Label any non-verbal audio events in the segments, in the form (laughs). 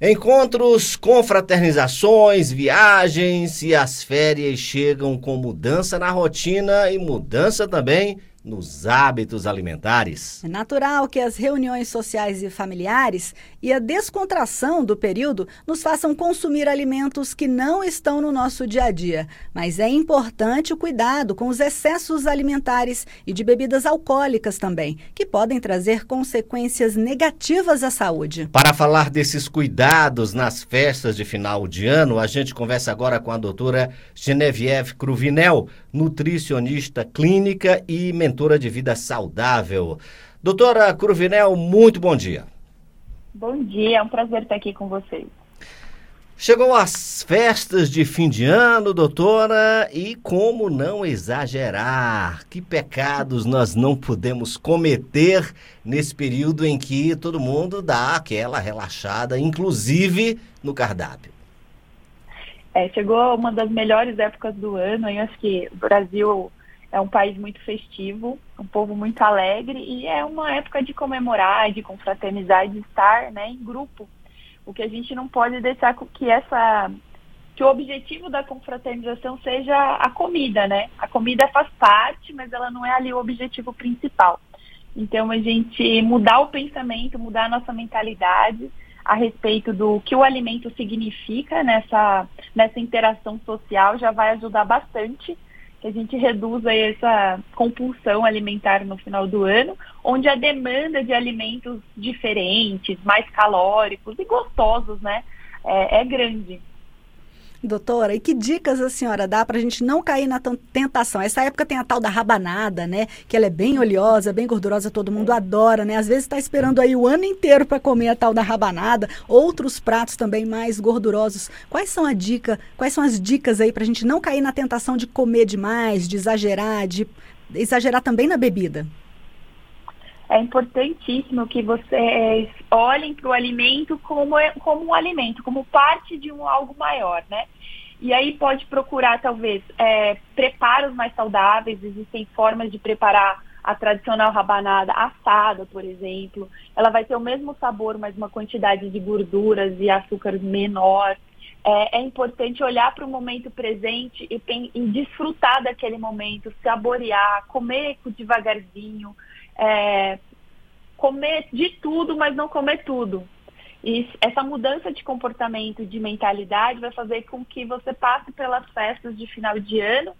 Encontros, confraternizações, viagens e as férias chegam com mudança na rotina e mudança também nos hábitos alimentares. É natural que as reuniões sociais e familiares e a descontração do período nos façam consumir alimentos que não estão no nosso dia a dia. Mas é importante o cuidado com os excessos alimentares e de bebidas alcoólicas também, que podem trazer consequências negativas à saúde. Para falar desses cuidados nas festas de final de ano, a gente conversa agora com a doutora Genevieve Cruvinel, nutricionista clínica e mentora de vida saudável. Doutora Cruvinel, muito bom dia. Bom dia, é um prazer estar aqui com vocês. Chegou as festas de fim de ano, doutora, e como não exagerar? Que pecados nós não podemos cometer nesse período em que todo mundo dá aquela relaxada, inclusive no cardápio? É, chegou uma das melhores épocas do ano, eu acho que o Brasil é um país muito festivo, um povo muito alegre e é uma época de comemorar, de confraternizar, de estar né, em grupo. O que a gente não pode deixar que essa que o objetivo da confraternização seja a comida, né? A comida faz parte, mas ela não é ali o objetivo principal. Então a gente mudar o pensamento, mudar a nossa mentalidade a respeito do que o alimento significa nessa, nessa interação social já vai ajudar bastante que a gente reduza essa compulsão alimentar no final do ano, onde a demanda de alimentos diferentes, mais calóricos e gostosos, né, é, é grande. Doutora, e que dicas a senhora dá para a gente não cair na tentação? Essa época tem a tal da rabanada, né? Que ela é bem oleosa, bem gordurosa, todo mundo adora, né? Às vezes está esperando aí o ano inteiro para comer a tal da rabanada, outros pratos também mais gordurosos. Quais são a dica? Quais são as dicas aí para a gente não cair na tentação de comer demais, de exagerar, de exagerar também na bebida? É importantíssimo que vocês olhem para o alimento como, como um alimento, como parte de um algo maior, né? E aí pode procurar, talvez, é, preparos mais saudáveis, existem formas de preparar a tradicional rabanada assada, por exemplo. Ela vai ter o mesmo sabor, mas uma quantidade de gorduras e açúcares menor. É, é importante olhar para o momento presente e, e desfrutar daquele momento, saborear, comer devagarzinho é, comer de tudo, mas não comer tudo. E essa mudança de comportamento, de mentalidade, vai fazer com que você passe pelas festas de final de ano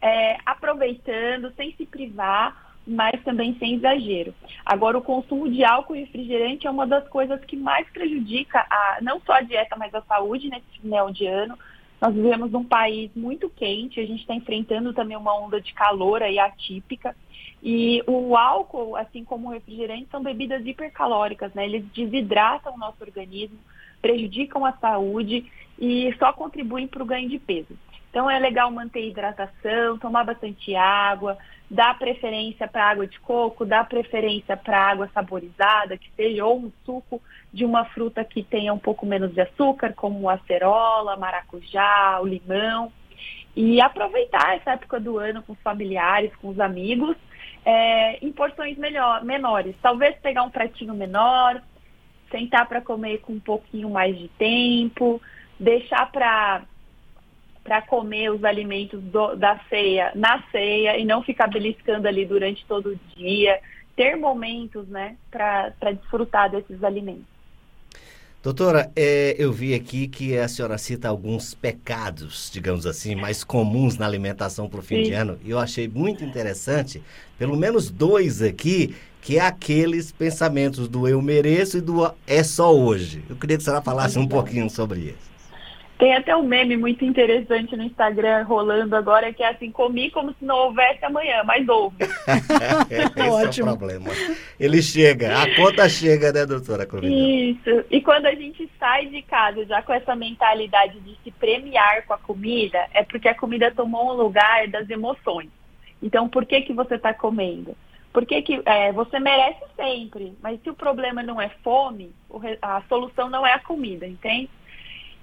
é, aproveitando, sem se privar, mas também sem exagero. Agora, o consumo de álcool e refrigerante é uma das coisas que mais prejudica a, não só a dieta, mas a saúde nesse final de ano. Nós vivemos num país muito quente, a gente está enfrentando também uma onda de calor aí atípica. E o álcool, assim como o refrigerante, são bebidas hipercalóricas, né? Eles desidratam o nosso organismo, prejudicam a saúde e só contribuem para o ganho de peso. Então é legal manter hidratação, tomar bastante água, dar preferência para água de coco, dar preferência para água saborizada, que seja ou um suco de uma fruta que tenha um pouco menos de açúcar, como acerola, maracujá, o limão. E aproveitar essa época do ano com os familiares, com os amigos, é, em porções melhor, menores. Talvez pegar um pratinho menor, sentar para comer com um pouquinho mais de tempo, deixar para para comer os alimentos do, da ceia na ceia e não ficar beliscando ali durante todo o dia, ter momentos, né, para desfrutar desses alimentos. Doutora, é, eu vi aqui que a senhora cita alguns pecados, digamos assim, mais comuns na alimentação para o fim Sim. de ano. E eu achei muito interessante, pelo menos dois aqui, que é aqueles pensamentos do eu mereço e do é só hoje. Eu queria que a senhora falasse um pouquinho sobre isso. Tem até um meme muito interessante no Instagram rolando agora, que é assim, comi como se não houvesse amanhã, mas houve. (laughs) Esse Ótimo. é o problema. Ele chega, a conta chega, né, doutora Covinha? Isso. E quando a gente sai de casa já com essa mentalidade de se premiar com a comida, é porque a comida tomou um lugar das emoções. Então, por que que você está comendo? Porque que é, você merece sempre, mas se o problema não é fome, a solução não é a comida, entende?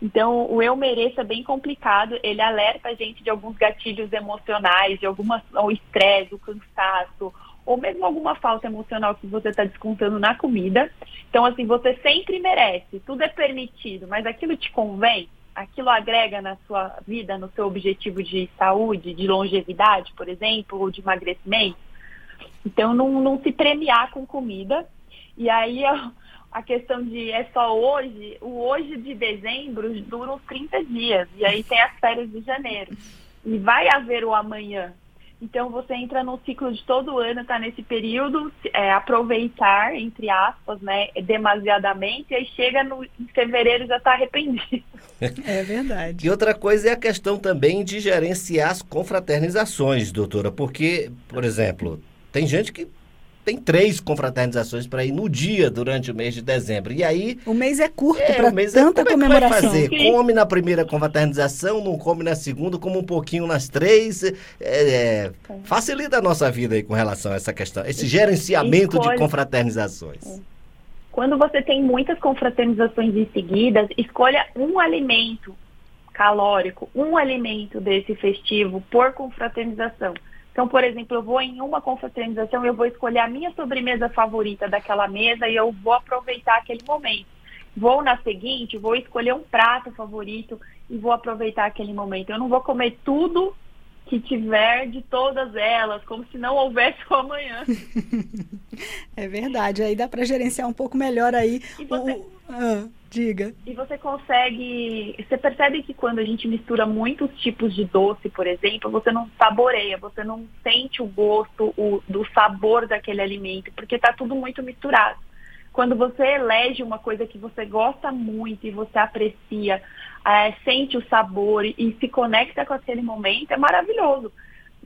Então, o eu mereço é bem complicado, ele alerta a gente de alguns gatilhos emocionais, de algumas, o estresse, o cansaço, ou mesmo alguma falta emocional que você está descontando na comida. Então, assim, você sempre merece, tudo é permitido, mas aquilo te convém, aquilo agrega na sua vida, no seu objetivo de saúde, de longevidade, por exemplo, ou de emagrecimento. Então, não, não se premiar com comida. E aí, a questão de é só hoje, o hoje de dezembro dura uns 30 dias. E aí tem as férias de janeiro. E vai haver o amanhã. Então você entra no ciclo de todo ano, está nesse período, é, aproveitar, entre aspas, né, demasiadamente, e aí chega no, em fevereiro já está arrependido. É verdade. E outra coisa é a questão também de gerenciar as confraternizações, doutora, porque, por exemplo, tem gente que tem três confraternizações para ir no dia durante o mês de dezembro. E aí. O mês é curto é, para é- tanta é, comemoração. vai fazer? Come na primeira confraternização, não come na segunda, come um pouquinho nas três. É, é, facilita a nossa vida aí com relação a essa questão, esse gerenciamento Escolhe. de confraternizações. É. Quando você tem muitas confraternizações em seguida, escolha um alimento calórico, um alimento desse festivo por confraternização. Então, por exemplo, eu vou em uma confraternização, eu vou escolher a minha sobremesa favorita daquela mesa e eu vou aproveitar aquele momento. Vou na seguinte, vou escolher um prato favorito e vou aproveitar aquele momento. Eu não vou comer tudo que tiver de todas elas, como se não houvesse o amanhã. (laughs) é verdade, aí dá para gerenciar um pouco melhor aí. Você... O... Ah. Diga. E você consegue. Você percebe que quando a gente mistura muitos tipos de doce, por exemplo, você não saboreia, você não sente o gosto o, do sabor daquele alimento, porque está tudo muito misturado. Quando você elege uma coisa que você gosta muito e você aprecia, é, sente o sabor e, e se conecta com aquele momento, é maravilhoso.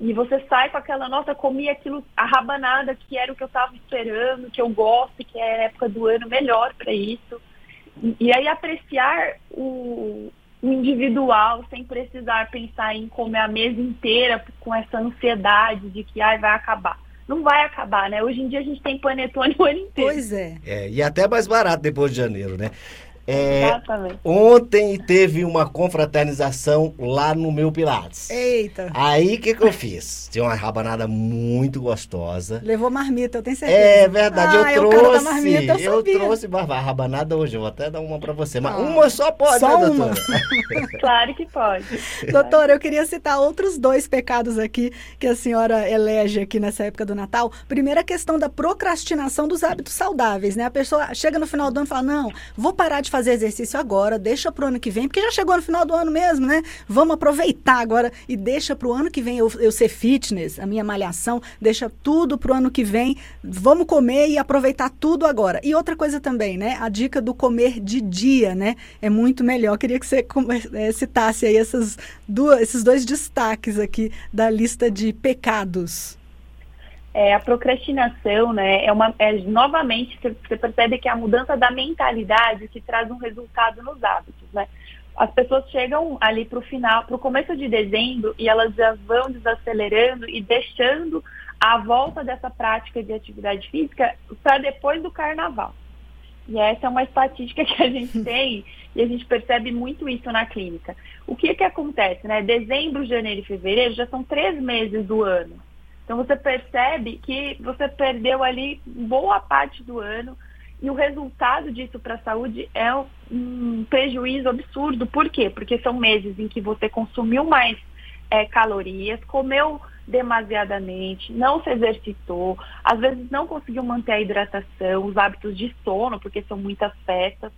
E você sai com aquela, nossa, comi aquilo, a rabanada que era o que eu estava esperando, que eu gosto, que é a época do ano melhor para isso. E aí apreciar o, o individual sem precisar pensar em comer a mesa inteira com essa ansiedade de que ai, vai acabar. Não vai acabar, né? Hoje em dia a gente tem panetone o ano inteiro. Pois é. é e até mais barato depois de janeiro, né? É, Exatamente. Ontem teve uma confraternização lá no meu Pilates. Eita! Aí o que, que eu fiz? Tinha uma rabanada muito gostosa. Levou marmita, eu tenho certeza. É verdade, ah, eu trouxe. Marmita, eu, eu trouxe a rabanada hoje, eu vou até dar uma para você. Mas ah, uma só pode, só né, doutora? (laughs) claro que pode. (laughs) doutora, eu queria citar outros dois pecados aqui que a senhora elege aqui nessa época do Natal. Primeiro, a questão da procrastinação dos hábitos saudáveis, né? A pessoa chega no final do ano e fala: não, vou parar de fazer exercício agora, deixa pro ano que vem, porque já chegou no final do ano mesmo, né? Vamos aproveitar agora e deixa pro ano que vem eu, eu ser fitness, a minha malhação, deixa tudo pro ano que vem. Vamos comer e aproveitar tudo agora. E outra coisa também, né? A dica do comer de dia, né? É muito melhor. Queria que você é, citasse aí essas duas, esses dois destaques aqui da lista de pecados é, a procrastinação, né, é uma, é, novamente, você percebe que é a mudança da mentalidade que traz um resultado nos hábitos, né? As pessoas chegam ali para o final, para o começo de dezembro, e elas já vão desacelerando e deixando a volta dessa prática de atividade física para depois do carnaval. E essa é uma estatística que a gente (laughs) tem e a gente percebe muito isso na clínica. O que que acontece, né? Dezembro, janeiro e fevereiro já são três meses do ano. Então você percebe que você perdeu ali boa parte do ano e o resultado disso para a saúde é um prejuízo absurdo. Por quê? Porque são meses em que você consumiu mais é, calorias, comeu demasiadamente, não se exercitou, às vezes não conseguiu manter a hidratação, os hábitos de sono, porque são muitas festas,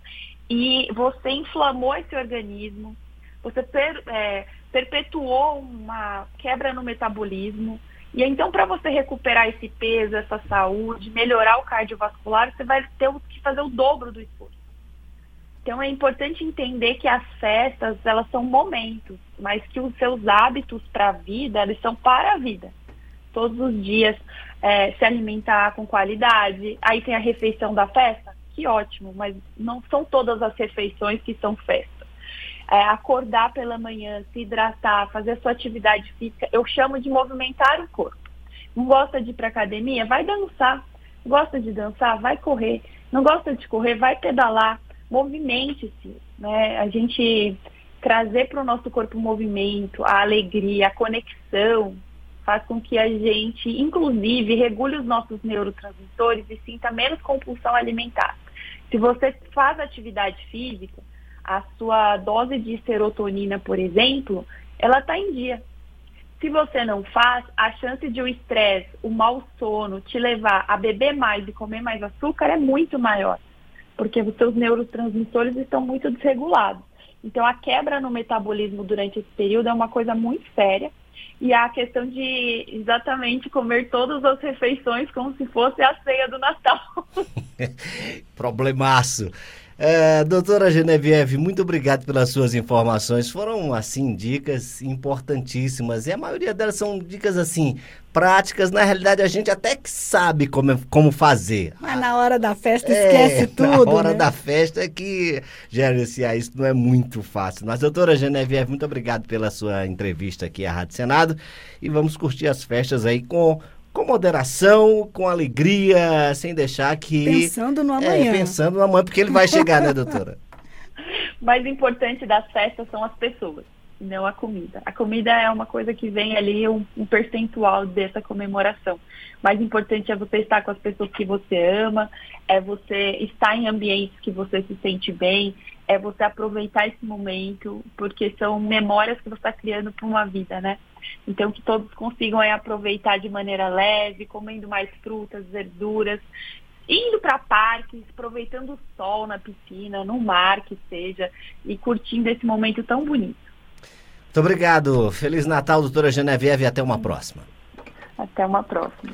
e você inflamou esse organismo, você per, é, perpetuou uma quebra no metabolismo, e então, para você recuperar esse peso, essa saúde, melhorar o cardiovascular, você vai ter que fazer o dobro do esforço. Então, é importante entender que as festas, elas são momentos, mas que os seus hábitos para a vida, eles são para a vida. Todos os dias, é, se alimentar com qualidade. Aí tem a refeição da festa, que ótimo, mas não são todas as refeições que são festa é, acordar pela manhã, se hidratar, fazer a sua atividade física, eu chamo de movimentar o corpo. Não gosta de ir para academia? Vai dançar. Gosta de dançar? Vai correr. Não gosta de correr? Vai pedalar. Movimente-se. Né? A gente trazer para o nosso corpo o movimento, a alegria, a conexão, faz com que a gente, inclusive, regule os nossos neurotransmissores e sinta menos compulsão alimentar. Se você faz atividade física, a sua dose de serotonina, por exemplo, ela está em dia. Se você não faz, a chance de o estresse, o mau sono te levar a beber mais e comer mais açúcar é muito maior, porque os seus neurotransmissores estão muito desregulados. Então, a quebra no metabolismo durante esse período é uma coisa muito séria. E a questão de exatamente comer todas as refeições como se fosse a ceia do Natal. (laughs) Problemaço. É, doutora Genevieve, muito obrigado pelas suas informações. Foram, assim, dicas importantíssimas. E a maioria delas são dicas, assim, práticas. Na realidade, a gente até que sabe como, como fazer. Mas na hora da festa é, esquece (laughs) tudo. Na hora né? da festa é que gerenciar isso não é muito fácil. Mas, doutora Genevieve, muito obrigado pela sua entrevista aqui à Rádio Senado. E vamos curtir as festas aí com com moderação, com alegria, sem deixar que. Pensando no amanhã. É, pensando no amanhã, porque ele vai chegar, né, doutora? (laughs) Mais importante das festas são as pessoas, não a comida. A comida é uma coisa que vem ali, um, um percentual dessa comemoração. Mais importante é você estar com as pessoas que você ama, é você estar em ambientes que você se sente bem, é você aproveitar esse momento, porque são memórias que você está criando para uma vida, né? Então, que todos consigam é, aproveitar de maneira leve, comendo mais frutas, verduras, indo para parques, aproveitando o sol na piscina, no mar que seja, e curtindo esse momento tão bonito. Muito obrigado. Feliz Natal, doutora Genevieve, e até uma próxima. Até uma próxima.